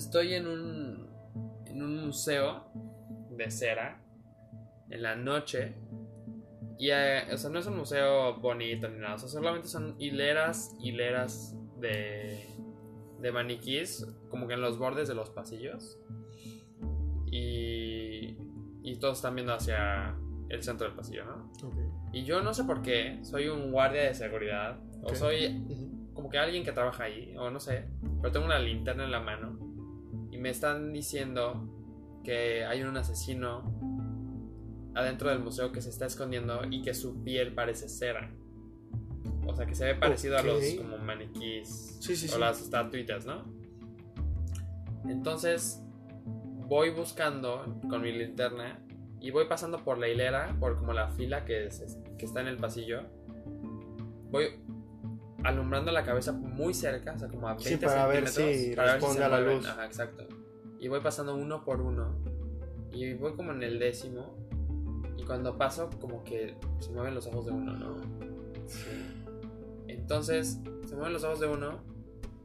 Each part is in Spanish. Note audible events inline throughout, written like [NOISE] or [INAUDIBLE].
estoy en un, en un museo de cera en la noche. Y, eh, o sea, no es un museo bonito ni nada. O sea, solamente son hileras, hileras de, de maniquís, como que en los bordes de los pasillos. Y, y todos están viendo hacia el centro del pasillo, ¿no? Y yo no sé por qué, soy un guardia de seguridad. O soy como que alguien que trabaja ahí, o no sé. Pero tengo una linterna en la mano. Me están diciendo que hay un asesino adentro del museo que se está escondiendo y que su piel parece cera. O sea, que se ve parecido a los como maniquís o las estatuitas, ¿no? Entonces voy buscando con mi linterna y voy pasando por la hilera, por como la fila que, que está en el pasillo. Voy alumbrando la cabeza muy cerca, o sea, como a 20 sí, para ver si para ver si a la luz. Ajá, exacto. Y voy pasando uno por uno. Y voy como en el décimo. Y cuando paso, como que se mueven los ojos de uno, ¿no? Entonces, se mueven los ojos de uno.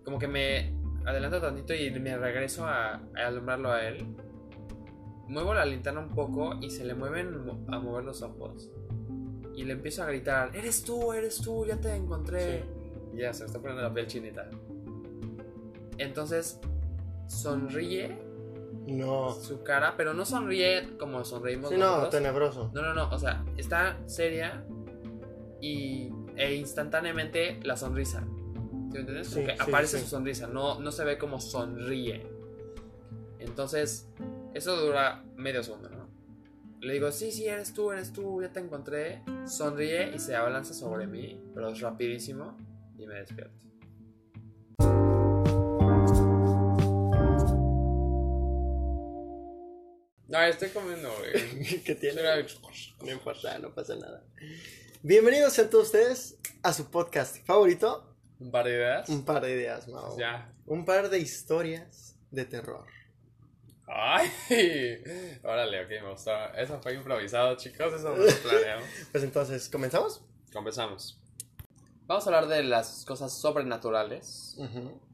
Como que me adelanto tantito y me regreso a, a alumbrarlo a él. Muevo la linterna un poco y se le mueven a mover los ojos. Y le empiezo a gritar, eres tú, eres tú, ya te encontré. Y ya, se me está poniendo la piel chinita. Entonces, sonríe. No. Su cara, pero no sonríe como sonreímos sí, no, tenebroso. No, no, no, o sea, está seria y, e instantáneamente la sonrisa. ¿Sí me entiendes? Aparece su sonrisa, no, no se ve como sonríe. Entonces, eso dura medio segundo, ¿no? Le digo, sí, sí, eres tú, eres tú, ya te encontré. Sonríe y se abalanza sobre mí, pero es rapidísimo y me despierto. No, estoy comiendo, güey. [LAUGHS] ¿Qué tiene? No importa, no pasa nada. Bienvenidos a todos ustedes a su podcast favorito. ¿Un par de ideas? Un par de ideas, Mau. Ya. Un par de historias de terror. ¡Ay! [LAUGHS] Órale, ok, me gustó. Eso fue improvisado, chicos. Eso no lo planeamos. [LAUGHS] pues entonces, ¿comenzamos? Comenzamos. Vamos a hablar de las cosas sobrenaturales.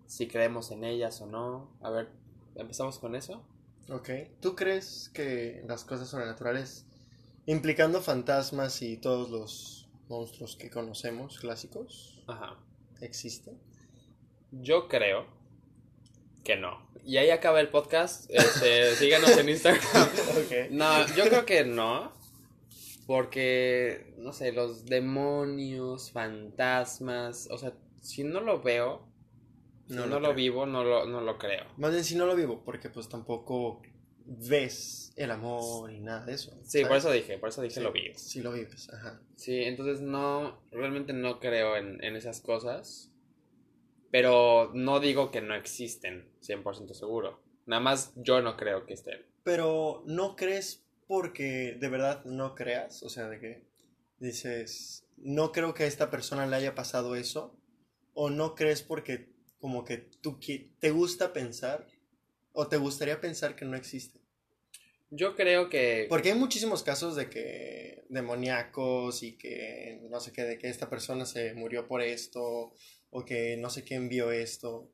Si creemos en ellas o no. A ver, ¿empezamos con eso? Ok. ¿Tú crees que las cosas sobrenaturales, implicando fantasmas y todos los monstruos que conocemos, clásicos, Ajá. existen? Yo creo que no. Y ahí acaba el podcast. Este, [LAUGHS] síganos en Instagram. No, yo creo que no. Porque, no sé, los demonios, fantasmas, o sea, si no lo veo, no, no lo, vivo, no lo, no lo creo. Más bien si no lo vivo, porque pues tampoco ves el amor y nada de eso. Sí, por eso dije, por eso dije lo vivo. Sí, lo vives, ajá. Sí, entonces no, realmente no creo en, en esas cosas, pero no digo que no existen, 100% seguro. Nada más yo no creo que estén. Pero no crees porque de verdad no creas, o sea, de que dices, no creo que a esta persona le haya pasado eso, o no crees porque como que tú te gusta pensar, o te gustaría pensar que no existe. Yo creo que... Porque hay muchísimos casos de que demoníacos y que no sé qué, de que esta persona se murió por esto, o que no sé qué envió esto.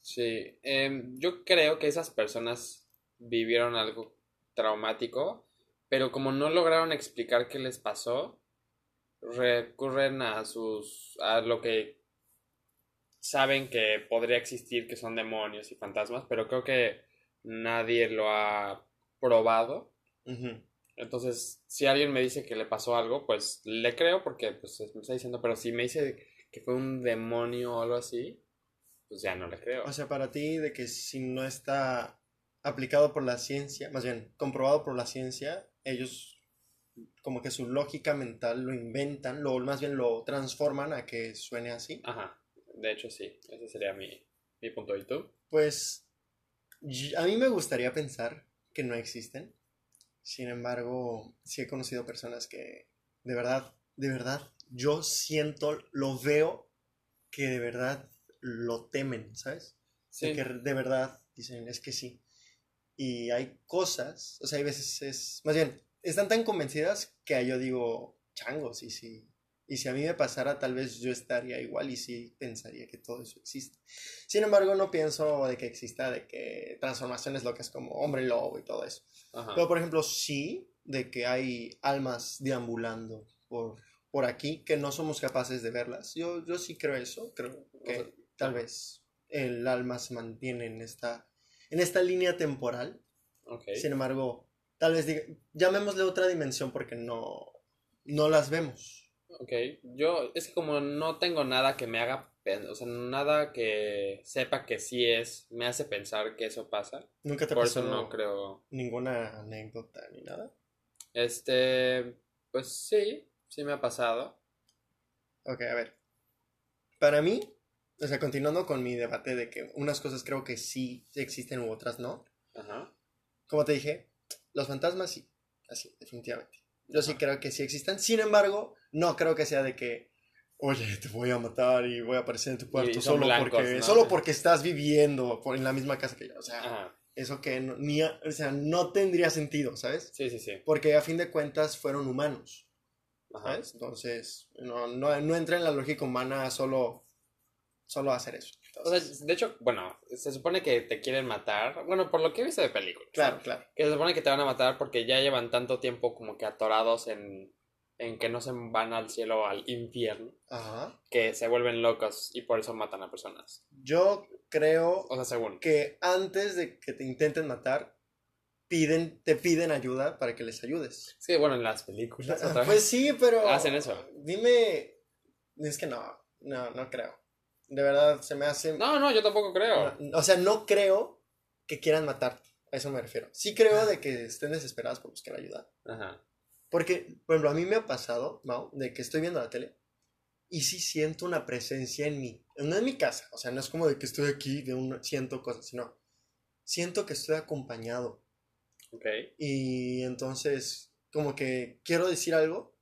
Sí, em, yo creo que esas personas vivieron algo traumático pero como no lograron explicar qué les pasó, recurren a sus a lo que saben que podría existir, que son demonios y fantasmas, pero creo que nadie lo ha probado. Entonces, si alguien me dice que le pasó algo, pues le creo porque pues, me está diciendo, pero si me dice que fue un demonio o algo así, pues ya no le creo. O sea, para ti, de que si no está aplicado por la ciencia, más bien comprobado por la ciencia, ellos como que su lógica mental lo inventan, lo más bien lo transforman a que suene así. Ajá, de hecho sí, ese sería mi, mi punto. ¿Y tú? Pues a mí me gustaría pensar que no existen. Sin embargo, sí he conocido personas que de verdad, de verdad, yo siento, lo veo que de verdad lo temen, ¿sabes? Sí. que de verdad dicen, es que sí. Y hay cosas, o sea, hay veces es, más bien, están tan convencidas que yo digo, changos, y si, Y si a mí me pasara, tal vez yo estaría igual y sí pensaría que todo eso existe. Sin embargo, no pienso de que exista de que transformaciones locas como hombre lobo y todo eso. Ajá. Pero, por ejemplo, sí de que hay almas deambulando por, por aquí que no somos capaces de verlas. Yo, yo sí creo eso. Creo que sea, tal vez el alma se mantiene en esta, en esta línea temporal. Ok. Sin embargo, tal vez diga- llamémosle otra dimensión porque no, no las vemos. Ok, yo es que como no tengo nada que me haga, o sea, nada que sepa que sí es, me hace pensar que eso pasa. Nunca te Por pasó eso no creo. ninguna anécdota ni nada. Este, pues sí, sí me ha pasado. Ok, a ver. Para mí, o sea, continuando con mi debate de que unas cosas creo que sí existen u otras no. Ajá. Como te dije, los fantasmas sí, así, definitivamente. Yo sí creo que sí existan. Sin embargo, no creo que sea de que, oye, te voy a matar y voy a aparecer en tu cuarto solo, blancos, porque, ¿no? solo porque estás viviendo por- en la misma casa que yo. O sea, Ajá. eso que no, ni, o sea, no tendría sentido, ¿sabes? Sí, sí, sí. Porque a fin de cuentas fueron humanos. ¿sabes? Entonces, no, no, no entra en la lógica humana solo, solo hacer eso. O sea, de hecho, bueno, se supone que te quieren matar. Bueno, por lo que he visto de películas. claro, claro. Que se supone que te van a matar porque ya llevan tanto tiempo como que atorados en, en que no se van al cielo o al infierno. Ajá. Que se vuelven locos y por eso matan a personas. Yo creo O sea, según. que antes de que te intenten matar, piden, te piden ayuda para que les ayudes. Sí, bueno, en las películas otra Pues vez. sí, pero... Hacen eso. Dime... Es que no, no, no creo. De verdad, se me hace... No, no, yo tampoco creo. No, O sea, no creo que quieran matarte. A eso me refiero. Sí creo de que estén desesperados por buscar ayuda. Ajá. Porque, por ejemplo, a mí me ha pasado, Mau, de que estoy viendo la tele y sí siento una presencia en mí. No en mi casa, o sea, no es como de que estoy aquí, de un, siento cosas, sino siento que estoy acompañado. Ok. Y entonces, como que quiero decir algo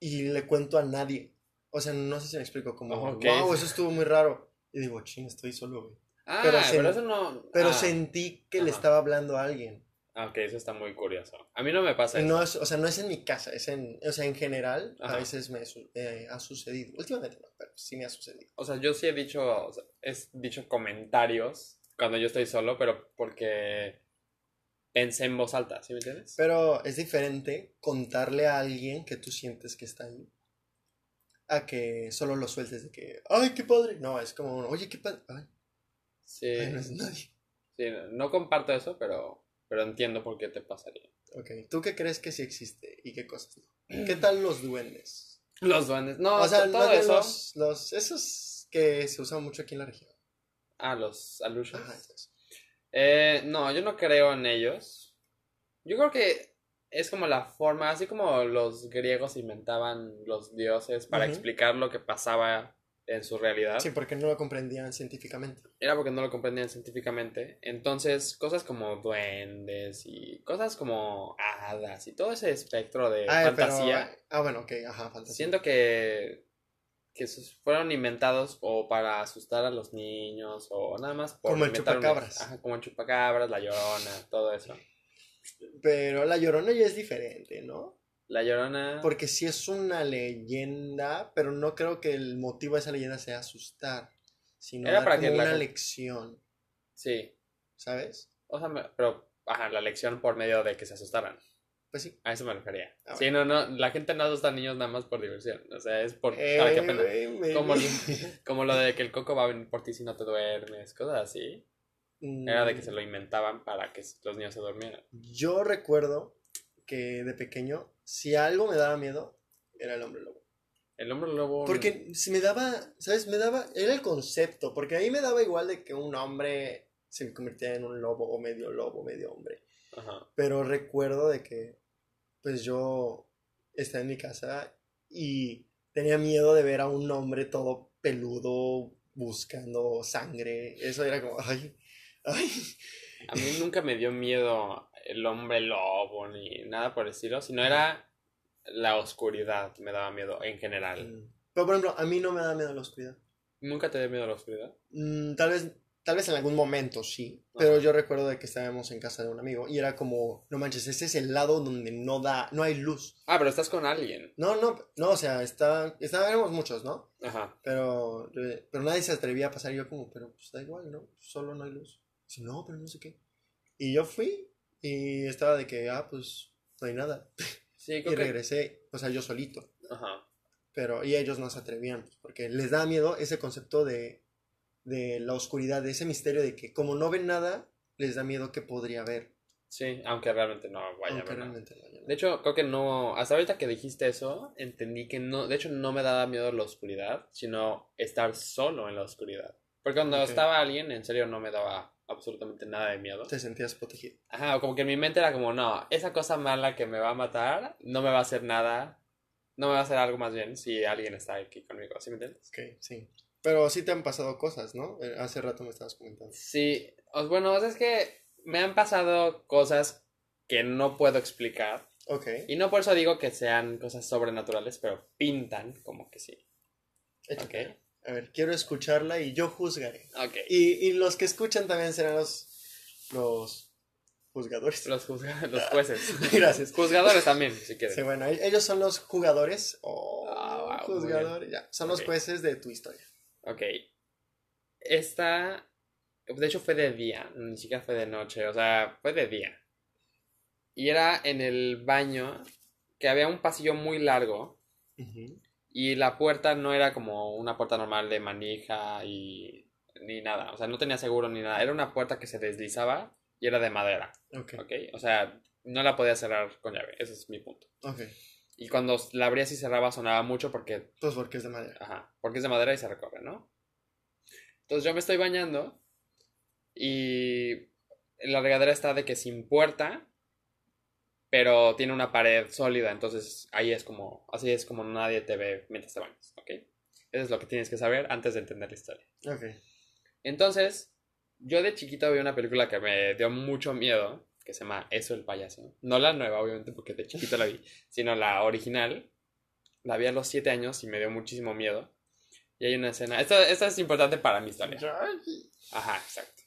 y le cuento a nadie. O sea, no sé si me explico, como, Ok. wow, eso estuvo muy raro. Y digo, ching, estoy solo, güey. Ah, Pero eso no. Pero ah, sentí que le estaba hablando a alguien. Ah, ok, eso está muy curioso. A mí no me pasa eso. no es, o sea, no es en mi casa, es en, o sea, en general, a Ajá. veces me eh, ha sucedido. Últimamente no, pero sí me ha sucedido. O sea, yo sí he dicho, o sea, he dicho comentarios cuando yo estoy solo, pero porque pensé en voz alta, ¿sí me entiendes? Pero es diferente contarle a alguien que tú sientes que está ahí a que solo lo sueltes de que, ay, qué padre. No, es como, oye, qué padre. Ay, sí, ay, no es nadie. sí, no comparto eso, pero, pero entiendo por qué te pasaría. Ok, ¿tú qué crees que sí existe y qué cosas no? ¿Qué tal los duendes? Los duendes, no, o sea, to- todo bien eso. los, los, esos que se usan mucho aquí en la región. Ah, los allusions. Ajá. Eh, no, yo no creo en ellos. Yo creo que es como la forma, así como los griegos inventaban los dioses para explicar lo que pasaba en su realidad. Sí, porque no lo comprendían científicamente. Era porque no lo comprendían científicamente. Entonces, cosas como duendes y cosas como hadas y todo ese espectro de Ah, pero- fantasía, ah, bueno, ok, ajá, fantasía. siento que, que fueron inventados o para asustar a los niños o nada más por Como el una- chupacabras. Ajá, como el chupacabras, la llorona, todo eso. Pero la llorona ya es diferente, ¿no? La llorona. Porque sí es una leyenda, pero no creo que el motivo de esa leyenda sea asustar, sino Era dar para como que la una gente- lección, Sí. ¿sabes? O sea, pero, ajá, la lección por medio de que se asustaran. Pues sí. A eso me refería. Ah, sí, no, no, la gente no asusta a niños nada más por diversión. O sea, es por. Eh, aprendan. güey, maybe. Como, lo- como lo de que el coco va a venir por ti si no te duermes, cosas así. Era de que se lo inventaban para que los niños se durmieran. Yo recuerdo que de pequeño, si algo me daba miedo, era el hombre lobo. El hombre lobo. Porque si me daba, ¿sabes? Me daba, era el concepto, porque a mí me daba igual de que un hombre se convirtiera en un lobo o medio lobo, medio hombre. Ajá. Pero recuerdo de que, pues yo estaba en mi casa y tenía miedo de ver a un hombre todo peludo buscando sangre. Eso era como, ay, ay. A mí nunca me dio miedo el hombre lobo ni nada por el estilo, sino era la oscuridad me daba miedo en general. Mm. Pero por ejemplo, a mí no me da miedo la oscuridad. ¿Nunca te dio miedo la oscuridad? Mm, tal vez, Tal vez en algún momento sí, pero yo recuerdo de que estábamos en casa de un amigo y era como, no manches, ese es el lado donde no da, no hay luz. Ah, pero estás con alguien. No, no, no, o sea, está, estábamos muchos, ¿no? Ajá. Pero, pero nadie se atrevía a pasar y yo como, pero pues da igual, ¿no? Solo no hay luz. Dice, no, pero no sé qué. Y yo fui y estaba de que, ah, pues no hay nada. [LAUGHS] Sí, Y creo que... regresé, o sea, yo solito. Ajá. Pero, y ellos no se atrevían, pues, porque les da miedo ese concepto de, de la oscuridad, de ese misterio de que como no ven nada, les da miedo que podría haber. Sí, aunque realmente no vaya a aunque realmente no. De hecho, creo que no. Hasta ahorita que dijiste eso, entendí que no. De hecho, no me daba miedo la oscuridad, sino estar solo en la oscuridad. Porque cuando estaba alguien, en serio, no me daba absolutamente nada de miedo. Te sentías protegido. Ajá, o como que en mi mente era como, no, esa cosa mala que me va a matar no me va a hacer nada. No me va a hacer algo más bien si alguien está aquí conmigo. ¿Sí me entiendes? Ok, sí. Pero sí te han pasado cosas, ¿no? Eh, Hace rato me estabas comentando. Sí. Bueno, es que me han pasado cosas que no puedo explicar. Ok. Y no por eso digo que sean cosas sobrenaturales, pero pintan como que sí. échate. Ok. A ver, quiero escucharla y yo juzgaré. Ok. Y, y los que escuchan también serán los, los juzgadores. Los, juzga- [LAUGHS] los jueces. [LAUGHS] Gracias. Juzgadores también, si quieren. Sí, bueno, e- ellos son los jugadores o Ah, wow, juzgadores, ya. Son los jueces de tu historia. Ok. Esta, de hecho fue de día, ni siquiera fue de noche, o sea, fue de día. Y era en el baño que había un pasillo muy largo y la puerta no era como una puerta normal de manija y ni nada, o sea, no tenía seguro ni nada, era una puerta que se deslizaba y era de madera, Ok, ¿ok? O sea, no la podía cerrar con llave, ese es mi punto. ok. Y cuando la abrías y cerraba sonaba mucho porque Pues porque es de madera. Ajá, porque es de madera y se recorre, ¿no? Entonces yo me estoy bañando y la regadera está de que sin puerta, pero tiene una pared sólida, entonces ahí es como, así es como nadie te ve mientras te bañas, ¿ok? Eso es lo que tienes que saber antes de entender la historia. Ok. Entonces, yo de chiquito vi una película que me dio mucho miedo, que se llama Eso el payaso. No la nueva, obviamente, porque de chiquito la vi, sino la original. La vi a los 7 años y me dio muchísimo miedo. Y hay una escena. Esto, esto es importante para mi historia. Ajá, exacto.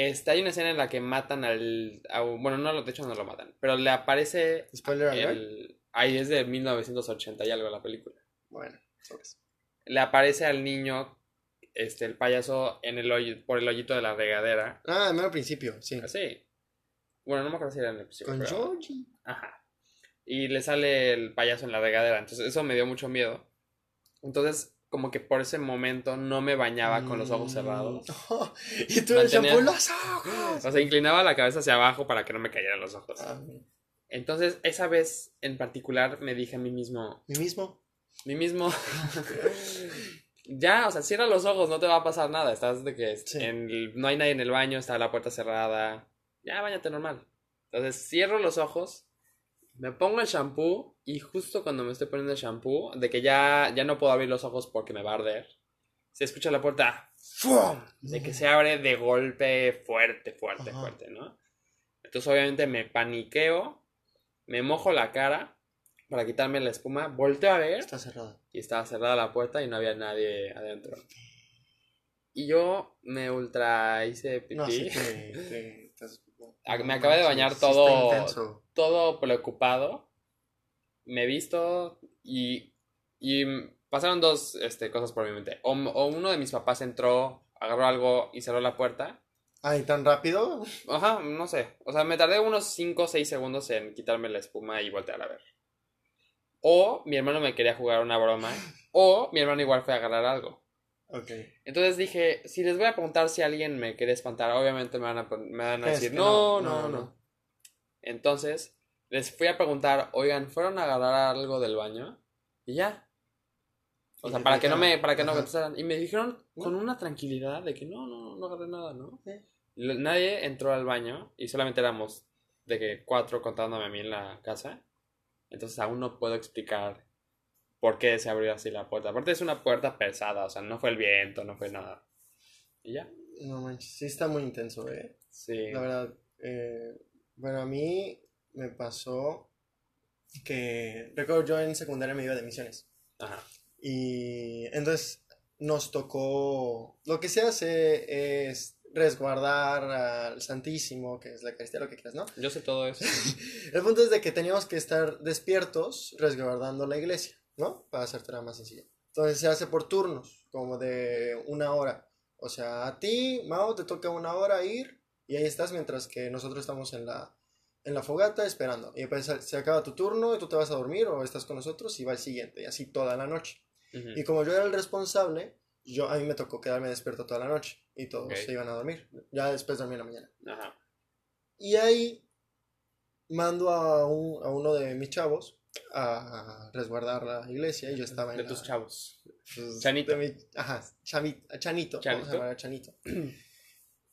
Este, hay una escena en la que matan al. a bueno, no, de hecho no lo matan. Pero le aparece. Spoiler alert. Ahí es de 1980 y algo la película. Bueno, sobres. Le aparece al niño. Este, el payaso en el hoyo, por el hoyito de la regadera. Ah, mero principio, sí. Así. Bueno, no me acuerdo si era en el episodio. Con pero- Georgie. Ajá. Y le sale el payaso en la regadera. Entonces, eso me dio mucho miedo. Entonces, como que por ese momento no me bañaba con los ojos cerrados. [LAUGHS] Y tú el Mantenía- shampoo los ojos. O sea, inclinaba la cabeza hacia abajo para que no me cayeran los ojos. Ah, Entonces, esa vez en particular me dije a mí mismo, mi mismo. mí mismo, [LAUGHS] [LAUGHS] ya, o sea, cierra los ojos, no te va a pasar nada. Estás de que Sí. en el- no hay nadie en el baño, está la puerta cerrada. Ya, bañate normal. Entonces, cierro los ojos, me pongo el shampoo y justo cuando me estoy poniendo el shampoo, de que ya, ya no puedo abrir los ojos porque me va a arder, se escucha la puerta ¡fum! de que se abre de golpe fuerte, fuerte, Ajá. fuerte, ¿no? Entonces, obviamente, me paniqueo, me mojo la cara para quitarme la espuma, volteo a ver Está cerrada. y estaba cerrada la puerta y no había nadie adentro. Y yo me ultra hice pipí. No, sí te, te- [LAUGHS] estás- Ah, me acabé de bañar sí está todo- intenso. Todo preocupado. Me he visto y, y pasaron dos este, cosas por mi mente. O, o uno de mis papás entró, agarró algo y cerró la puerta. Ay, tan rápido. Ajá, no sé. O sea, me tardé unos 5 o 6 segundos en quitarme la espuma y voltear a ver. O mi hermano me quería jugar una broma. [LAUGHS] O mi hermano igual fue a agarrar algo. Ok. Entonces dije, si les voy a preguntar si alguien me quiere espantar, obviamente me van a, me van a decir, que no, no, no, no, no, no. Entonces, les fui a preguntar, oigan, ¿fueron a agarrar algo del baño? Y ya. O sea, para que no me, para que no contestaran. Y me dijeron con una tranquilidad de que no, no, no agarré nada, ¿no? Nadie entró al baño y solamente éramos de que cuatro contándome a mí en la casa. Entonces aún no puedo explicar por qué se abrió así la puerta. Aparte es una puerta pesada, o sea, no fue el viento, no fue nada. Y ya. No manches, sí está muy intenso, ¿eh? Sí. La verdad, eh, bueno, a mí me pasó que, recuerdo yo en secundaria me iba de misiones. Ajá. Y entonces nos tocó, lo que se hace es resguardar al Santísimo, que es la Eucaristía, lo que quieras, ¿no? Yo sé todo eso. [LAUGHS] El punto es de que teníamos que estar despiertos resguardando la iglesia, ¿no? Para hacerte la más sencilla. Entonces se hace por turnos, como de una hora. O sea, a ti, Mao, te toca una hora ir y ahí estás mientras que nosotros estamos en la, en la fogata esperando. Y después se acaba tu turno y tú te vas a dormir o estás con nosotros y va el siguiente, y así toda la noche. Ujú. Y como yo era el responsable, yo, a mí me tocó quedarme despierto toda la noche y todos Ok. se iban a dormir. Ya después dormí en la mañana. Ajá. Y ahí mando a, un- a uno de mis chavos a resguardar la iglesia y yo estaba en De la- tus chavos. pues, Chanito. de mi- ajá, a Chanito. Vamos Chanito. a llamar a Chanito. [CLEARS THROAT]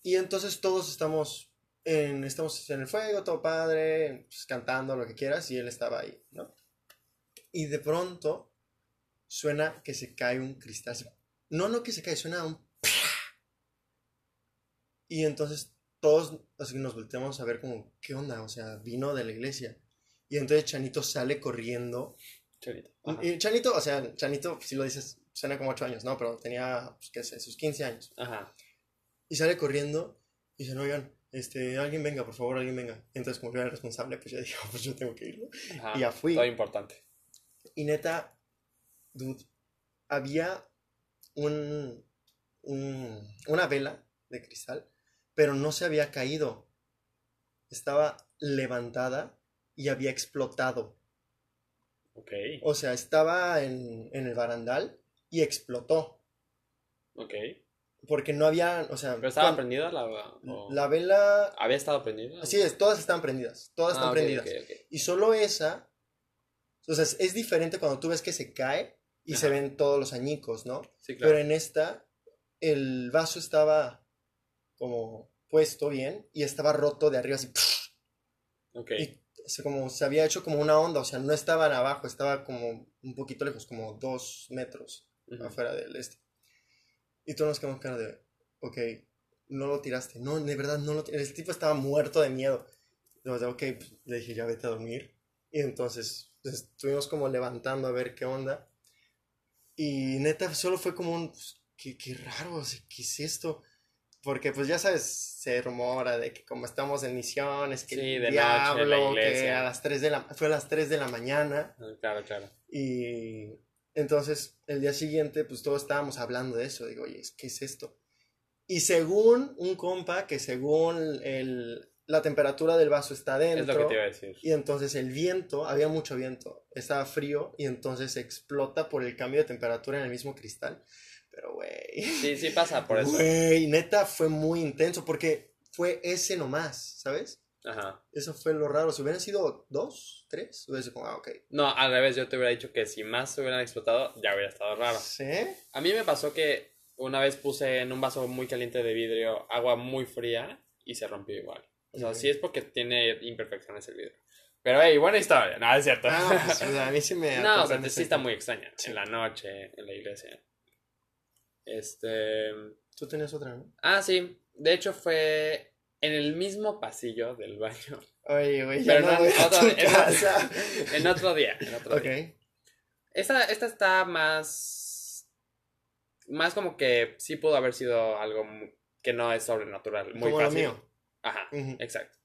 y entonces todos estamos en, estamos en el fuego, todo padre, pues, cantando lo que quieras y él estaba ahí, ¿no? Y de pronto suena que se cae un cristal. No, no que se cae, suena un... Y entonces todos así, nos volteamos a ver como, ¿qué onda? O sea, vino de la iglesia. Y entonces Chanito sale corriendo Cholito. Ajá. y Chanito, o sea, Chanito, si lo dices, suena como 8 años, ¿no? Pero tenía, pues, qué sé, sus 15 años. Ajá. Y sale corriendo y dice, no, oigan, este, alguien venga, por favor, alguien venga. Entonces, como yo era el responsable, pues yo dije, [LAUGHS] "Oh, pues yo tengo que ir. Y ya fui. Todo importante. Y neta, dude, había un, un- una vela de cristal, pero no se había caído. Estaba levantada y había explotado. Ok. O sea, estaba en, en el barandal y explotó. Ok. Porque no había, o sea, ¿Pero estaba cuan- prendida la... o- la vela... ¿Había estado prendida? Así es, todas están prendidas, todas Ah, están ok, prendidas. ok, ok. Y solo esa, o sea, es, diferente cuando tú ves que se cae y se ven todos los añicos, ¿no? Sí, claro. Pero en esta, el vaso estaba como puesto bien y estaba roto de arriba así. Ok. Y o sea, como se había hecho como una onda, o sea, no estaban abajo, estaba como un poquito lejos, como dos metros afuera del este. Y todos nos quedamos cara de, ok, no lo tiraste. No, de verdad, no lo tiraste. El tipo estaba muerto de miedo. Entonces, ok, pues, le dije, ya vete a dormir. Y entonces pues, estuvimos como levantando a ver qué onda. Y neta, solo fue como un, pues, qué, qué raro, ¿qué es esto? Porque pues ya sabes, se rumora de que como estamos en misiones, que Sí, el de noche, la diablo, que a las 3 de la, fue a las 3 de la mañana. Ah, Claro, claro. Y entonces el día siguiente, pues todos estábamos hablando de eso. Digo, oye, ¿qué es esto? Y según un compa, que según el, la temperatura del vaso está Es dentro, lo que te iba a decir. y entonces el viento, había mucho viento, estaba frío, y entonces explota por el cambio de temperatura en el mismo cristal. Pero, güey, Sí, sí pasa por eso. güey, neta fue muy intenso, porque fue ese nomás, ¿sabes? Ajá. Eso fue lo raro. Si hubieran sido dos, tres, hubiera sido como, ah, ok. No, al revés, yo te hubiera dicho que si más se hubieran explotado, ya hubiera estado raro. ¿Sí? A mí me pasó que una vez puse en un vaso muy caliente de vidrio agua muy fría y se rompió igual. O sea, sí es porque tiene imperfecciones el vidrio. Pero, hey, buena historia. No, es cierto. Ah, pues, o sea, a mí sí me... [LAUGHS] no, o sea, sí está muy extraña. Sí. En la noche, en la iglesia. Este... Tú tenías otra, ¿no? Ah, sí. De hecho fue en el mismo pasillo del baño. Oye, güey, ya Pero no a tu en casa. [LAUGHS] En otro día. En otro Ok. día. Esta, esta está más... Más como que sí pudo haber sido algo que no es sobrenatural. Muy Como lo fácil. mío. Ajá, exacto.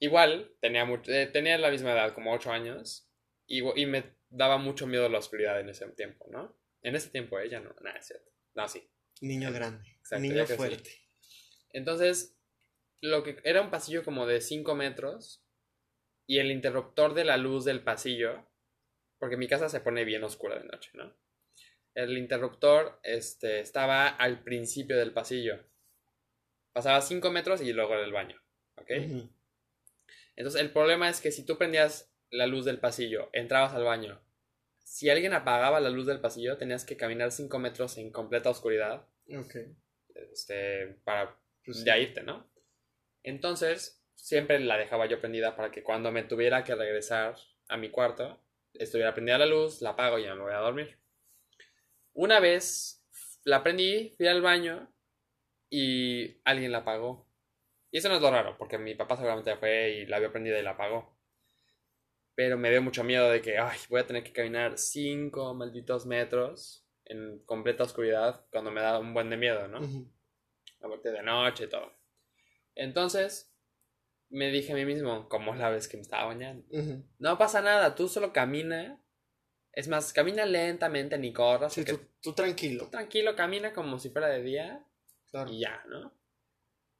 Igual, tenía, mucho, eh, tenía la misma edad, como 8 años, y, y me daba mucho miedo la oscuridad en ese tiempo, ¿no? En ese tiempo ella no, nada, es cierto. No, sí. Niño grande. Exacto, niño fuerte. Entonces, lo que era un pasillo como de 5 metros, y el interruptor de la luz del pasillo, porque mi casa se pone bien oscura de noche, ¿no? El interruptor este, estaba al principio del pasillo. Pasaba 5 metros y luego era el baño, ¿ok? Entonces, el problema es que si tú prendías la luz del pasillo, entrabas al baño, si alguien apagaba la luz del pasillo, tenías que caminar 5 metros en completa oscuridad Ok. este, para Pues ya irte, ¿no? Entonces, siempre la dejaba yo prendida para que cuando me tuviera que regresar a mi cuarto, estuviera prendida la luz, la apago y ya me voy a dormir. Una vez la prendí, fui al baño y alguien la apagó. Y eso no es lo raro, porque mi papá seguramente fue y la vio prendida y la apagó. Pero me dio mucho miedo de que, ay, voy a tener que caminar 5 malditos metros en completa oscuridad cuando me da un buen de miedo, ¿no? Aparte de noche y todo. Entonces, me dije a mí mismo, como la vez que me estaba bañando, no pasa nada, tú solo camina. Es más, camina lentamente, ni corras. Sí, tú, tú tranquilo. tranquilo, camina como si fuera de día Claro. y ya, ¿no?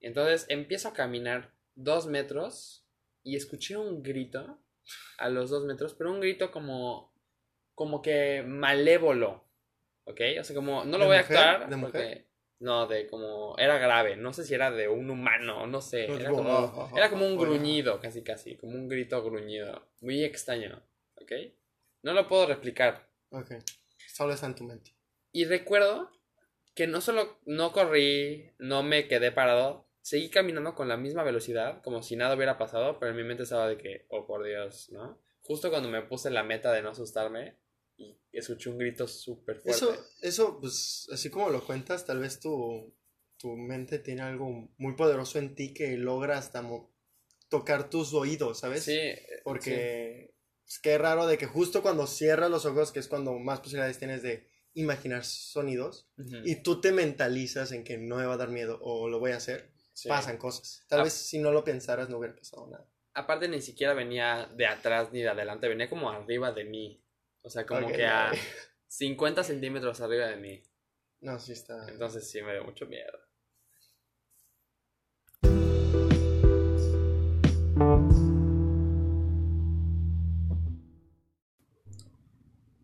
Entonces empiezo a caminar dos metros y escuché un grito a los dos metros, pero un grito como, como que malévolo, ¿ok? O sea, como, no lo ¿De voy a actuar. ¿De porque- mujer? No, de como, era grave, no sé si era de un humano, no sé, No, era como, era como un gruñido, casi casi, como un grito gruñido, muy extraño, ¿ok? No lo puedo replicar. Ok. Solo está en tu mente. Y recuerdo que no solo no corrí, no me quedé parado, seguí caminando con la misma velocidad, como si nada hubiera pasado, pero en mi mente estaba de que, oh por Dios, ¿no? Justo cuando me puse la meta de no asustarme y escuché un grito súper fuerte. Eso, eso, pues, así como lo cuentas, tal vez tu, tu mente tiene algo muy poderoso en ti que logra hasta tocar tus oídos, ¿sabes? Sí, Porque es que es raro de que justo cuando cierras los ojos, que es cuando más posibilidades tienes de imaginar sonidos, y tú te mentalizas en que no me va a dar miedo o lo voy a hacer, Sí. pasan cosas. Tal Ah. vez si no lo pensaras no hubiera pasado nada. Aparte ni siquiera venía de atrás ni de adelante, venía como arriba de mí. O sea, como que a ok. 50 centímetros arriba de mí. No, sí está. Entonces sí me dio mucho miedo.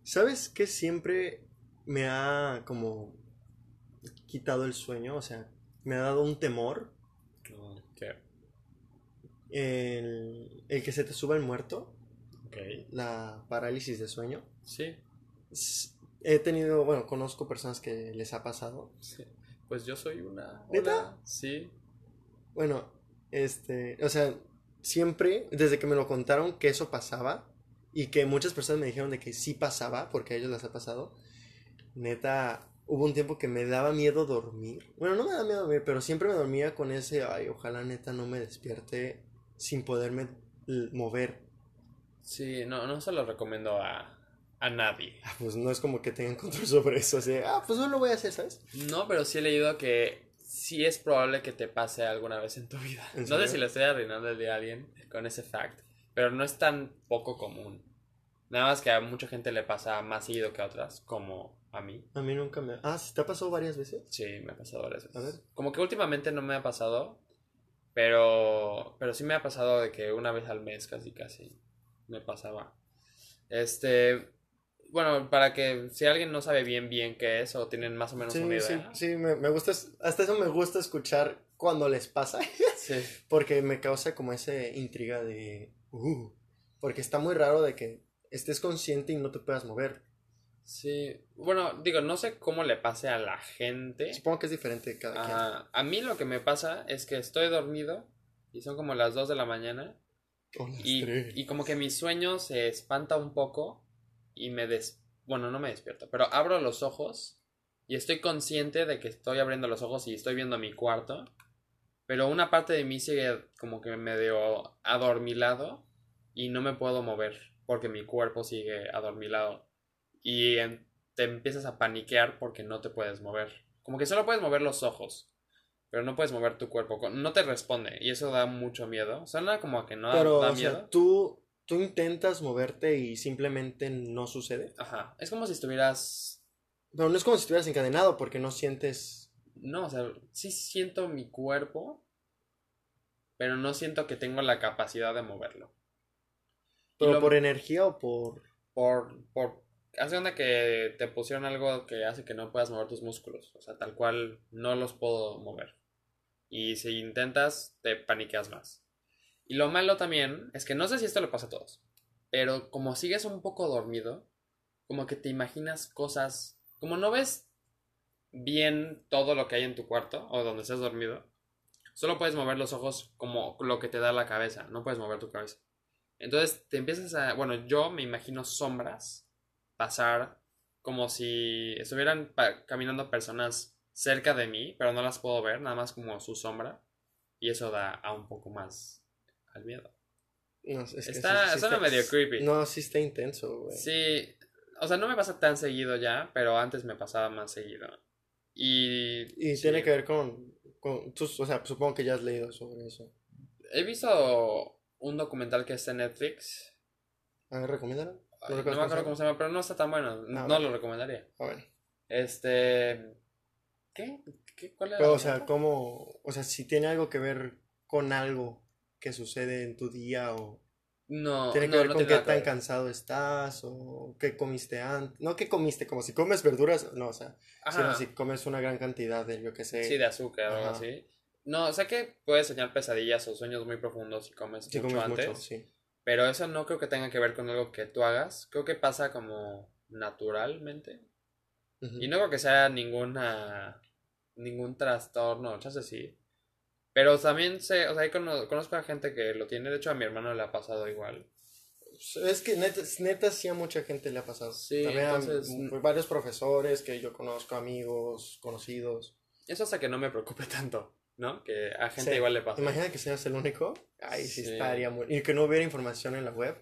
¿Sabes qué siempre me ha como quitado el sueño? O sea, me ha dado un temor. ¿Qué? El, el que se te suba el muerto, Ok. la parálisis de sueño. Sí, He tenido, bueno, conozco personas que les ha pasado. sí. Pues yo soy una. ¿Neta? Sí. Bueno, este, o sea, siempre, desde que me lo contaron que eso pasaba y que muchas personas me dijeron de que sí pasaba, porque a ellos les ha pasado, neta, hubo un tiempo que me daba miedo dormir. Bueno, no me da miedo dormir, pero siempre me dormía con ese, ay, ojalá neta no me despierte sin poderme mover. Sí, no, no se lo recomiendo a, a nadie. Ah, Pues no es como que tengan control sobre eso, así, de, ah, pues no lo voy a hacer, ¿sabes? No, pero sí he leído que sí es probable que te pase alguna vez en tu vida. ¿En No sé si le estoy arruinando el a alguien con ese fact, pero no es tan poco común. Nada más que a mucha gente le pasa más seguido que a otras, como a mí. A mí nunca me... Ah, ¿sí ¿te ha pasado varias veces? Sí, me ha pasado varias veces. A ver. Como que últimamente no me ha pasado, pero, pero sí me ha pasado de que una vez al mes casi casi me pasaba. Este, bueno, para que si alguien no sabe bien bien qué es o tienen más o menos Sí, una sí, idea. sí, me, me gusta, hasta eso me gusta escuchar cuando les pasa. [LAUGHS] Sí. Porque me causa como esa intriga de... Uh, porque está muy raro de que estés consciente y no te puedas mover. Sí, bueno, digo, no sé cómo le pase a la gente. Supongo que es diferente de cada quien. A mí lo que me pasa es que estoy dormido y son como las 2 de la mañana y, y como que mi sueño se espanta un poco y me des... Bueno, no me despierto, pero abro los ojos y estoy consciente de que estoy abriendo los ojos y estoy viendo mi cuarto, pero una parte de mí sigue como que medio adormilado y no me puedo mover porque mi cuerpo sigue adormilado y te empiezas a paniquear porque no te puedes mover. Como que solo puedes mover los ojos, pero no puedes mover tu cuerpo, no te responde y eso da mucho miedo. Suena como a que no Pero, da o miedo. sea, tú, tú intentas moverte y simplemente no sucede. Ajá, es como si estuvieras... Pero no es como si estuvieras encadenado porque no sientes... No, o sea, sí siento mi cuerpo, pero no siento que tengo la capacidad de moverlo. Pero lo- por energía o por... Por, por, hace onda que te pusieron algo que hace que no puedas mover tus músculos, o sea, tal cual no los puedo mover. Y si intentas, te paniqueas más. Y lo malo también es que no sé si esto le pasa a todos, pero como sigues un poco dormido, como que te imaginas cosas, como no ves bien todo lo que hay en tu cuarto o donde estés dormido, solo puedes mover los ojos como lo que te da la cabeza, no puedes mover tu cabeza. Entonces te empiezas a, bueno, yo me imagino sombras pasar como si estuvieran caminando personas cerca de mí, pero no las puedo ver, nada más como su sombra. Y eso da a un poco más al miedo. No, es que Está- sí- sí suena medio creepy. No, sí está intenso, güey. Sí, O sea, no me pasa tan seguido ya, pero antes me pasaba más seguido. Y. Y sí, tiene que ver con, con tus- o sea, supongo que ya has leído sobre eso. He visto un documental que está en Netflix. A ver, recomiéndalo. No, me acuerdo cómo se llama, pero no está tan bueno. Ah, no bueno. lo recomendaría. Ah, bueno. Este. ¿Qué? ¿Qué? ¿Cuál era? Pero, la o sea, cómo, o sea, si tiene algo que ver con algo que sucede en tu día o No, tiene que no, ver no con qué tan cansado estás o qué comiste antes. No que comiste, como si comes verduras, no, o sea, sino si comes una gran cantidad de, yo qué sé, Sí, de azúcar o algo así. No, sé que puedes soñar pesadillas o sueños muy profundos si comes si mucho comes antes. mucho, sí. Pero eso no creo que tenga que ver con algo que tú hagas. Creo que pasa como naturalmente. Y no creo que sea ninguna ningún trastorno, ya sé sí. Pero también sé, o sea, conozco a gente que lo tiene. De hecho, a mi hermano le ha pasado igual. Es que neta, neta sí a mucha gente le ha pasado. Sí, También a entonces- m- varios profesores que yo conozco, amigos, conocidos. Eso hace que no me preocupe [LAUGHS] tanto, ¿no? Que a gente Sí. igual le pasa. Imagina que seas el único. Ay, sí, Sí. estaría muy... Y que no hubiera información en la web.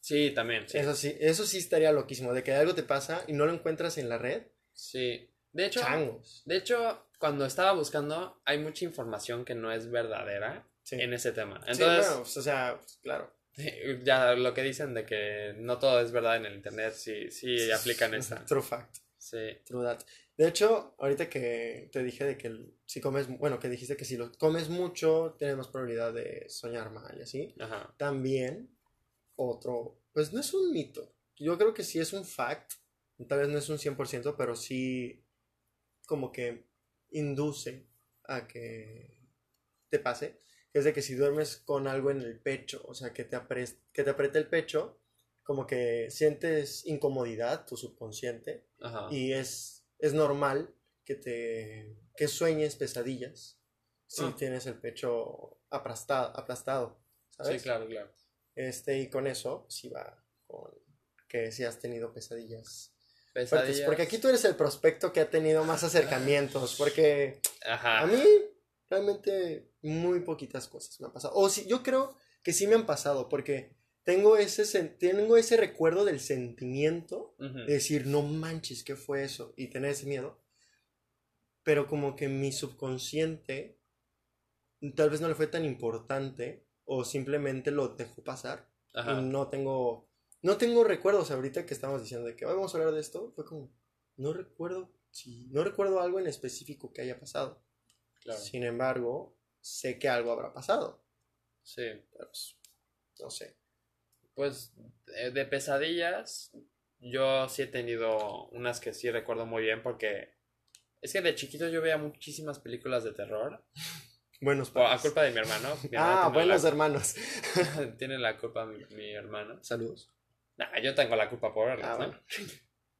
Sí, también, sí. Eso sí, eso sí estaría loquísimo. De que algo te pasa y no lo encuentras en la red. Sí. De hecho, Changos. de hecho, cuando estaba buscando, hay mucha información que no es verdadera Sí. en ese tema. Sí, Entonces, bueno, pues, o sea, pues, claro. [LAUGHS] ya lo que dicen de que no todo es verdad en el internet, sí, sí aplican esa. [LAUGHS] True fact. Sí. True that. De hecho, ahorita que te dije de que si comes, bueno, que dijiste que si lo comes mucho, tienes más probabilidad de soñar mal y así. Ajá. También, otro, pues no es un mito. Yo creo que sí es un fact. Tal vez no es un 100%, pero sí como que induce a que te pase. Es de que si duermes con algo en el pecho, o sea, que te, que te apriete el pecho, como que sientes incomodidad, tu subconsciente, Ajá. y es, es normal que te que sueñes pesadillas si Ah. tienes el pecho aplastado, aplastado ¿sabes? Sí, claro, claro. Este, y con eso, sí va con que si has tenido pesadillas. Pesadillas. Porque aquí tú eres el prospecto que ha tenido más acercamientos, porque Ajá. a mí realmente muy poquitas cosas me han pasado. O sí, yo creo que sí me han pasado, porque tengo ese, tengo ese recuerdo del sentimiento Ujú. de decir, no manches, ¿qué fue eso? Y tener ese miedo. Pero como que mi subconsciente tal vez no le fue tan importante o simplemente lo dejó pasar. Ajá. Y no tengo, no tengo recuerdos ahorita que estamos diciendo de que "Ay, vamos a hablar de esto. Fue como, no recuerdo, si, no recuerdo algo en específico que haya pasado. Claro. Sin embargo, sé que algo habrá pasado. Sí. Pero, pues, no sé. Pues de pesadillas, yo sí he tenido unas que sí recuerdo muy bien porque es que de chiquito yo veía muchísimas películas de terror. [LAUGHS] Buenos Por- a padres. culpa de mi hermano. Mi Ah, buenos la- hermanos. [LAUGHS] tiene la culpa mi, mi hermano. Saludos. Nah, yo tengo la culpa por verlas, Ah, ¿no? bueno.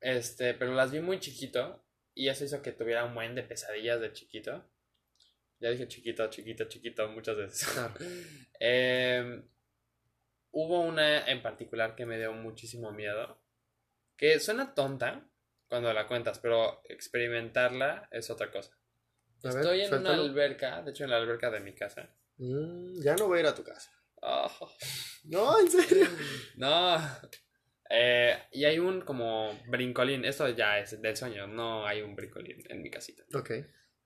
Este, pero las vi muy chiquito y eso hizo que tuviera un buen de pesadillas de chiquito. Ya dije chiquito, chiquito, chiquito muchas veces. Ah. [LAUGHS] Em, hubo una en particular que me dio muchísimo miedo. Que suena tonta cuando la cuentas, pero experimentarla es otra cosa. A ver, Estoy en suéltalo. una alberca, de hecho en la alberca de mi casa. Mm, ya no voy a ir a tu casa. Oh, [LAUGHS] No, en serio. no. Eh, y hay un como brincolín, esto ya es del sueño, no hay un brincolín en mi casita. Ok.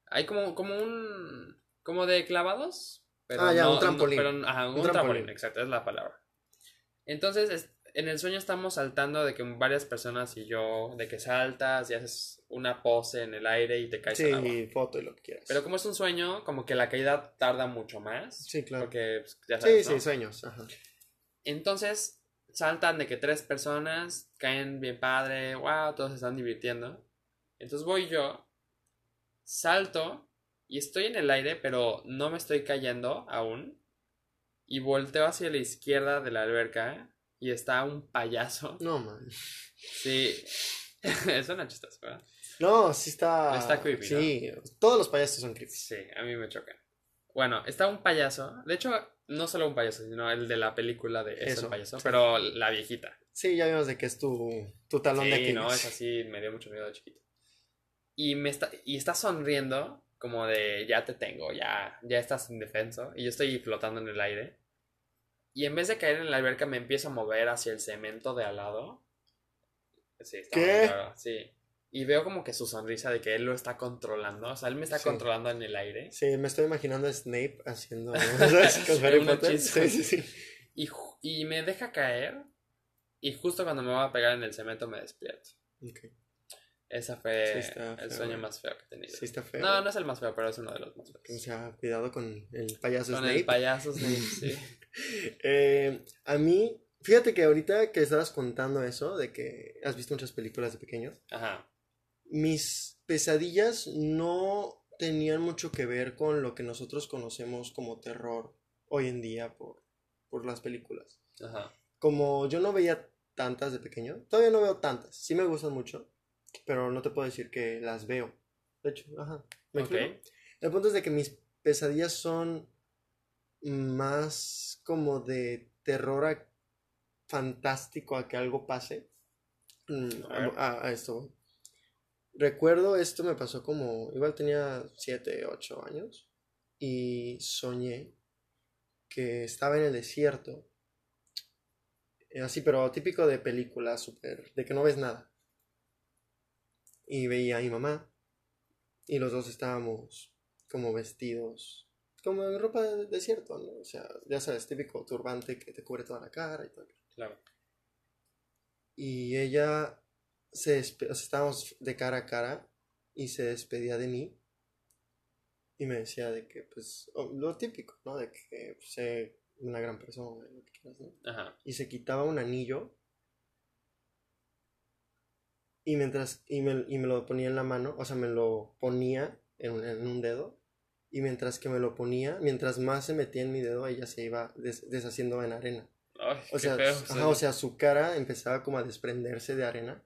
Hay como, como un. como de clavados. Pero Ah, ya, no- un trampolín. no- pero, ajá, un, Un trampolín. trampolín. exacto, es la palabra. Entonces, es- en el sueño estamos saltando de que varias personas y yo, de que saltas y haces una pose en el aire y te caes al agua. Sí, foto y lo que quieras. Pero como es un sueño, como que la caída tarda mucho más. Sí, claro. Porque, pues, ya Sí, sabes, sí, ¿no? sueños. Ajá. Entonces, saltan de que tres personas caen bien padre, wow, todos se están divirtiendo. Entonces voy yo, salto y estoy en el aire, pero no me estoy cayendo aún. Y volteo hacia la izquierda de la alberca y está un payaso. No, man. Sí, [LAUGHS] es una chistosa, ¿verdad? No, sí está. Está creepy, ¿no? Sí, todos los payasos son creepy. Sí, a mí me chocan. Bueno, está un payaso. De hecho, no solo un payaso, sino el de la película de Es Eso, el payaso, sí. pero la viejita. Sí, ya vimos de que es tu, tu talón de Sí, Aquiles. no, es así, me dio mucho miedo de chiquito. Y me está, y está sonriendo, como de ya te tengo, ya, ya estás indefenso. Y yo estoy flotando en el aire. Y en vez de caer en la alberca, me empiezo a mover hacia el cemento de al lado. Sí, está ¿Qué? muy raro, sí. Y veo como que su sonrisa de que él lo está controlando. O sea, él me está Sí. controlando en el aire. Sí, me estoy imaginando a Snape haciendo. [LAUGHS] Con Harry Potter. Sí, sí, sí. Y, y me deja caer. Y justo cuando me va a pegar en el cemento me despierto. Ok. Ese fue Sí, el feo, sueño güey. más feo que he tenido. Sí, está feo. No, no es el más feo, pero es uno de los más O feos. sea, cuidado con el payaso Con Snape. el payaso Snape, [LAUGHS] sí. Eh, a mí, fíjate que ahorita que estabas contando eso, de que has visto muchas películas de pequeños, Ajá. Mis pesadillas no tenían mucho que ver con lo que nosotros conocemos como terror hoy en día por, por las películas. Ajá. Como yo no veía tantas de pequeño, todavía no veo tantas, sí me gustan mucho, pero no te puedo decir que las veo. De hecho, ajá. El punto es de que mis pesadillas son más como de terror a- fantástico a que algo pase. Mm, A ver. A, a esto. Recuerdo esto me pasó como, igual tenía 7, 8 años y soñé que estaba en el desierto. Eh, Así, pero típico de película, súper, de que no ves nada. Y veía a mi mamá y los dos estábamos como vestidos, como en ropa de desierto, ¿no? O sea, ya sabes, típico turbante que te cubre toda la cara y todo. Claro. Y ella se despe- o sea, estábamos de cara a cara y se despedía de mí y me decía de que, pues, oh, lo típico, ¿no? De que pues, una gran persona, lo que quieras, ¿no? Ajá. y se quitaba un anillo y mientras y me, y me lo ponía en la mano, o sea, me lo ponía en un, en un dedo y mientras que me lo ponía, mientras más se metía en mi dedo, ella se iba des- deshaciendo en arena. Ay, O qué sea, feo. ajá, o sea, su cara empezaba como a desprenderse de arena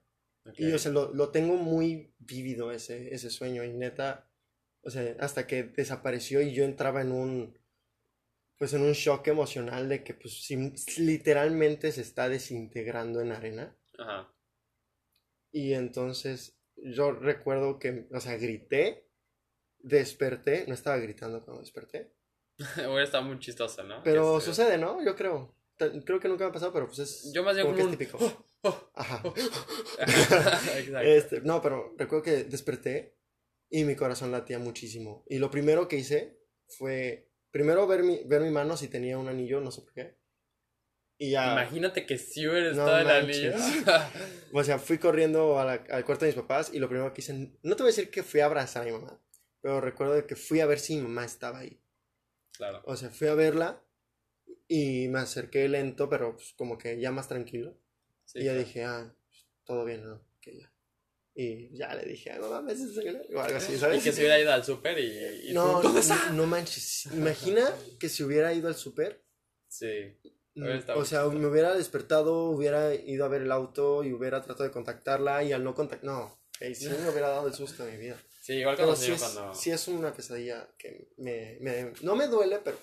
Y o sea, lo, lo tengo muy vívido ese, ese sueño y neta, o sea, hasta que desapareció y yo entraba en un, pues en un shock emocional de que pues si- literalmente se está desintegrando en arena. Ajá. Y entonces yo recuerdo que, o sea, grité, desperté, no estaba gritando cuando desperté, [LAUGHS] Hubiera estado muy chistoso, ¿no? pero se- sucede, ¿no? Yo creo. Creo que nunca me ha pasado, pero pues es Yo más bien como que es típico. Oh, Ajá. [LAUGHS] Exacto. Este, no, pero recuerdo que desperté y mi corazón latía muchísimo. Y lo primero que hice fue, primero ver mi, ver mi mano si tenía un anillo, no sé por qué. Y ya, Imagínate que si hubiera No estado el anillo. [LAUGHS] o sea, fui corriendo a la- al cuarto de mis papás y lo primero que hice, no te voy a decir que fui a abrazar a mi mamá, pero recuerdo que fui a ver si mi mamá estaba ahí. claro. O sea, fui a verla y me acerqué lento, pero pues, como que ya más tranquilo. Sí, y claro. dije, ah, todo bien, ¿no? Que ya. Y ya le dije, mamá, ¿me haces desayunar? O algo así, ¿sabes? Y que se hubiera ido al súper y, y No, tú, ¿dónde no, [LAUGHS] no manches. Imagina que si hubiera ido al súper, Sí. mm, o sea, me hubiera despertado, hubiera ido a ver el auto y hubiera tratado de contactarla y al no contactar, no, ey, sí me hubiera dado el susto de mi vida. Sí, igual Pero cuando sí yo es, cuando... sí es una pesadilla que me, me- no me duele, pero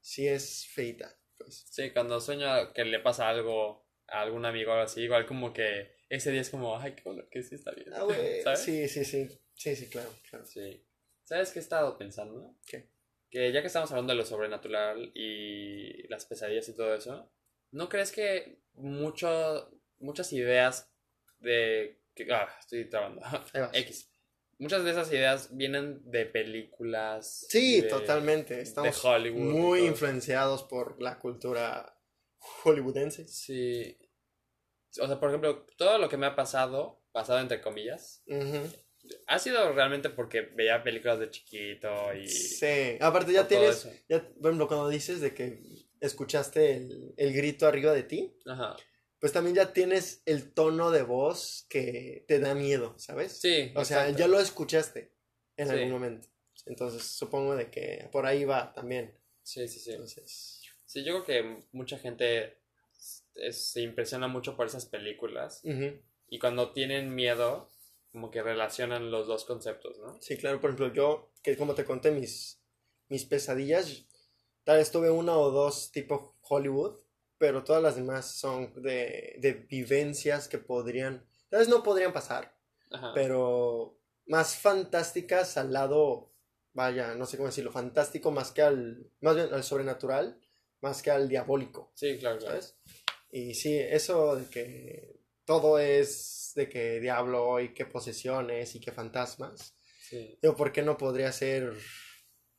sí es feita, pues. Sí, cuando sueño que le pasa algo a algún amigo o algo así, igual como que ese día es como, ay, qué bueno que sí está bien. Ah, güey, [LAUGHS] ¿Sabes? sí, sí, sí, sí, sí, claro, claro. Sí. ¿Sabes qué he estado pensando? ¿Qué? Que ya que estamos hablando de lo sobrenatural y las pesadillas y todo eso, ¿no crees que mucho, muchas ideas de... Que, ah, estoy trabando. X. Muchas de esas ideas vienen de películas. Sí, de- totalmente. De Estamos Hollywood. y muy influenciados por la cultura hollywoodense. Sí. O sea, por ejemplo, todo lo que me ha pasado, pasado entre comillas, Ujú. ha sido realmente porque veía películas de chiquito y... Sí, aparte ya tienes, ya, por ejemplo, cuando dices de que escuchaste el, el grito arriba de ti, Ajá. pues también ya tienes el tono de voz que te da miedo, ¿sabes? Sí. O sea, exacto. ya lo escuchaste en Sí. algún momento. Entonces supongo de que por ahí va también. Sí, sí, sí. Entonces, Sí, yo creo que mucha gente es- se impresiona mucho por esas películas y cuando tienen miedo, como que relacionan los dos conceptos, ¿no? Sí, claro, por ejemplo, yo, que como te conté mis, mis pesadillas, tal vez tuve una o dos tipo Hollywood, pero todas las demás son de, de vivencias que podrían, tal vez no podrían pasar, Ajá. pero más fantásticas al lado, vaya, no sé cómo decirlo, fantástico más que al, más bien al sobrenatural, más que al diabólico, Sí, claro, claro. Y sí, eso de que todo es de que diablo y que posesiones y que fantasmas. Sí. Digo, ¿por qué no podría ser,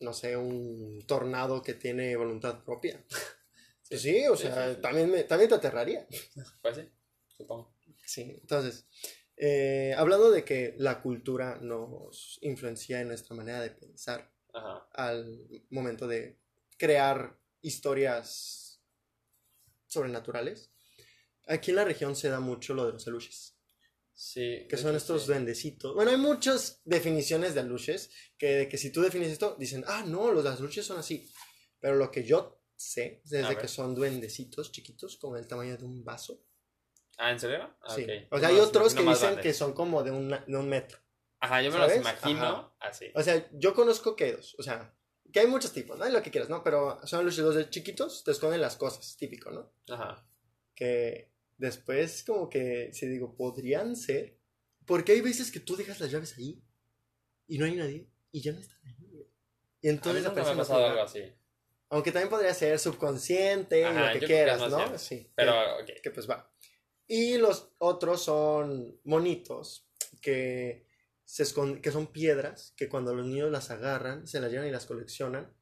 no sé, un tornado que tiene voluntad propia? [LAUGHS] Sí, sí o Sí, sea. También, me, también te aterraría. Pues sí, supongo. Sí, entonces, eh, hablando de que la cultura nos influencia en nuestra manera de pensar Ajá. al momento de crear historias sobrenaturales, aquí en la región se da mucho lo de los aluches, Sí. que son hecho, estos sí. duendecitos. Bueno, hay muchas definiciones de aluches, que, que si tú defines esto, dicen, ah, no, los aluches son así. Pero lo que yo sé es A de ver. que son duendecitos chiquitos, como el tamaño de un vaso. Ah, ¿en serio? Ah, Sí. O sea, No, hay otros que dicen grandes. que son como de, una- de un metro. Ajá, yo me ¿sabes? los imagino Ajá. así. O sea, yo conozco que dos. O sea, que hay muchos tipos, ¿no? Lo que quieras, ¿no? Pero son los de chiquitos, te esconden las cosas, típico, ¿no? Ajá. Que después, como que, si digo, podrían ser. Porque hay veces que tú dejas las llaves ahí y no hay nadie y ya no están ahí. Y A mí entonces nunca me ha pasado algo así. Aunque también podría ser subconsciente, Ajá, lo que quieras, ¿no? Sí. Pero, que, ok. que pues va. Y los otros son monitos que, se escon- que son piedras que cuando los niños las agarran, se las llevan y las coleccionan.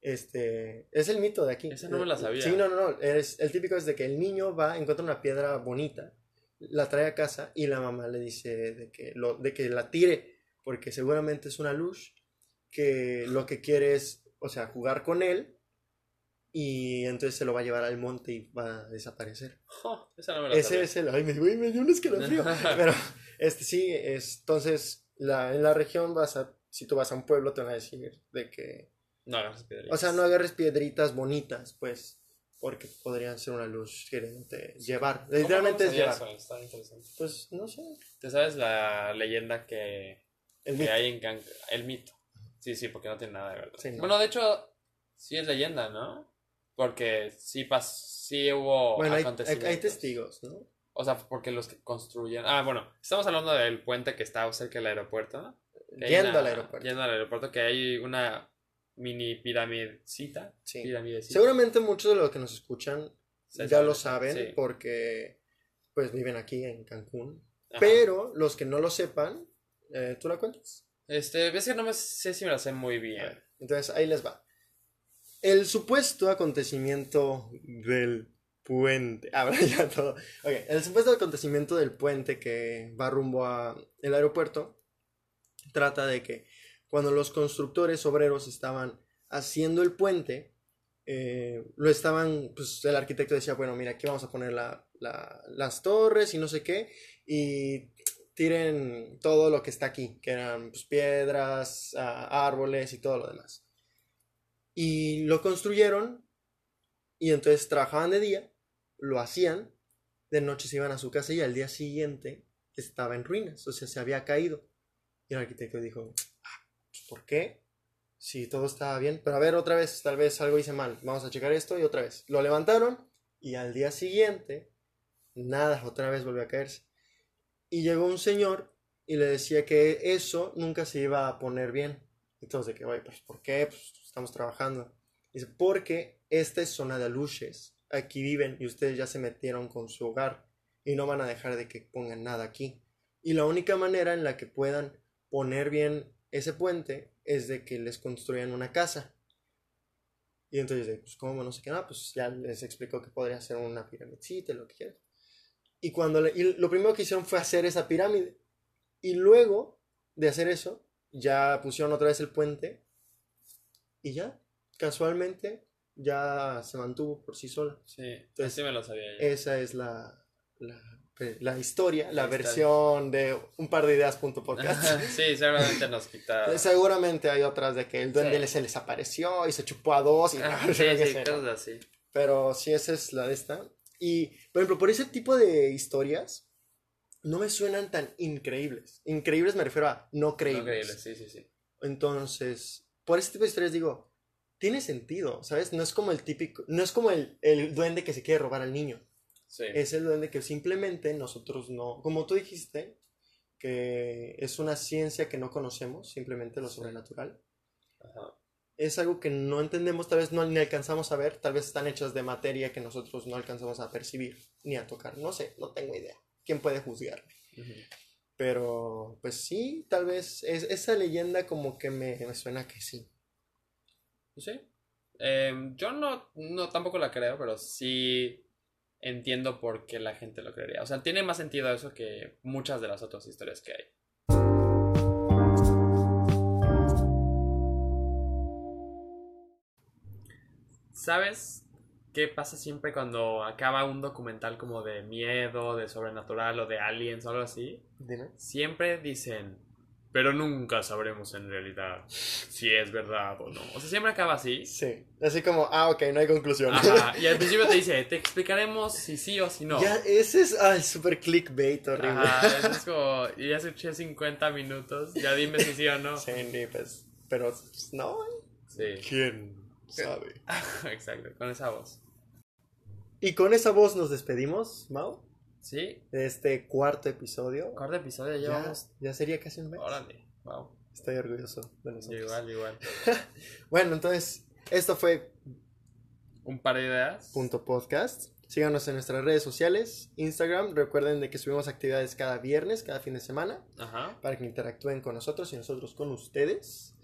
Este, es el mito de aquí. Esa no me la sabía. Sí, no, no, no. Es, el típico es de que el niño va, encuentra una piedra bonita, la trae a casa y la mamá le dice de que, lo, de que la tire, porque seguramente es una luz que lo que quiere es, o sea, jugar con él y entonces se lo va a llevar al monte y va a desaparecer. Jo, esa no me la Ese sabía. es el. Ay, me, me dio un escalofrío. [LAUGHS] Pero, este sí, es, entonces, la, en la región vas a. Si tú vas a un pueblo, te van a decir de que. No, agarras piedritas. O sea, no agarres piedritas bonitas, pues. Porque podrían ser una luz queriéndote llevar. ¿Cómo Literalmente es llevar. eso? Está interesante. Pues no sé. ¿Te sabes la leyenda que, El que hay en Cancún? El mito. Sí, sí, porque no tiene nada de verdad. Sí, no. Bueno, de hecho, sí es leyenda, ¿no? Porque sí, pas sí hubo Bueno, hay, hay, acontecimientos. hay testigos, ¿no? O sea, porque los que construyen... Ah, bueno, estamos hablando del puente que está cerca del aeropuerto. Yendo una- al aeropuerto. Yendo al aeropuerto, que hay una mini piramidcita. Sí. Piramidecita. Seguramente muchos de los que nos escuchan Se ya sabe, lo saben sí. porque pues viven aquí en Cancún. Ajá. Pero los que no lo sepan, eh, ¿tú la cuentas? Este, ves que no me sé si me la sé muy bien. ver, entonces ahí les va. El supuesto acontecimiento del puente. [LAUGHS] Ahora ya todo. Ok, el supuesto acontecimiento del puente que va rumbo a el aeropuerto trata de que cuando los constructores obreros estaban haciendo el puente, eh, lo estaban, pues el arquitecto decía, bueno, mira, aquí vamos a poner la- la- las torres y no sé qué, y tiren todo lo que está aquí, que eran pues, piedras, árboles y todo lo demás. Y lo construyeron y entonces trabajaban de día, lo hacían, de noche se iban a su casa y al día siguiente estaba en ruinas, o sea, se había caído. Y el arquitecto dijo, "Ah, ¿por qué? Si todo estaba bien, pero a ver otra vez, tal vez algo hice mal, vamos a checar esto y otra vez. Lo levantaron y al día siguiente, nada, otra vez volvió a caerse. Y llegó un señor y le decía que eso nunca se iba a poner bien. Entonces, que, oye, pues, ¿por qué? Pues estamos trabajando. Dice, porque esta es zona de aluches. Aquí viven y ustedes ya se metieron con su hogar y no van a dejar de que pongan nada aquí. Y la única manera en la que puedan poner bien ese puente es de que les construyan una casa. Y entonces, pues, ¿cómo? No sé qué, nada, pues ya les explicó que podría ser una piramidcita, lo que quieran. Y, cuando le- y lo primero que hicieron fue hacer esa pirámide. Y luego de hacer eso, ya pusieron otra vez el puente. Y ya, casualmente, ya se mantuvo por sí sola. Sí, Entonces, sí me lo sabía yo. Esa es la, la, la historia, la, La historia. versión de un par de ideas punto podcast. sí, seguramente nos quita... [LAUGHS] Seguramente hay otras de que el duende Sí. se les apareció y se chupó a dos. Y Ah, [LAUGHS] no sí, sí, cosas así. Pero sí, esa es la de esta. Y, por ejemplo, por ese tipo de historias, no me suenan tan increíbles. Increíbles me refiero a no No creíbles. creíble, sí, sí, sí. Entonces, por ese tipo de historias digo, tiene sentido, ¿sabes? No es como el típico, no es como el, el duende que se quiere robar al niño. Sí. Es el duende que simplemente nosotros no, como tú dijiste, que es una ciencia que no conocemos, simplemente lo Sí. sobrenatural. Ajá. Es algo que no entendemos, tal vez no ni alcanzamos a ver, tal vez están hechas de materia que nosotros no alcanzamos a percibir ni a tocar. No sé, no tengo idea. ¿quién puede juzgarme? Pero, pues sí, tal vez es, esa leyenda como que me, me suena que sí. Sí. Em, yo no, no tampoco la creo, pero sí entiendo por qué la gente lo creería. O sea, tiene más sentido eso que muchas de las otras historias que hay. ¿Sabes qué pasa siempre cuando acaba un documental como de miedo, de sobrenatural o de aliens o algo así? Dime. Siempre dicen, pero nunca sabremos en realidad si es verdad o no. O sea, siempre acaba así. Sí. Así como, ah, ok, no hay conclusión. Ajá. [LAUGHS] Y al principio te dice, te explicaremos si sí o si no. Ya, ese es, ay, súper clickbait horrible. Ajá, es [LAUGHS] como, ya escuché 50 minutos, ya dime si sí o no. Sí, ni, pues, pero pues, no. Sí, ¿Quién sabe? [LAUGHS] exacto, con esa voz. Y con esa voz nos despedimos, Mau, Sí, de este cuarto episodio. cuarto episodio Ya, ya sería casi un mes. Órale, wow. Estoy orgulloso de nosotros. Igual, igual. [LAUGHS] Bueno, entonces, esto fue Un par de ideas. Punto Podcast. Síganos en nuestras redes sociales, Instagram. Recuerden de que subimos actividades cada viernes, cada fin de semana, Ajá. para que interactúen con nosotros y nosotros con ustedes.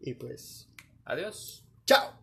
Y pues, Adiós. ¡chao!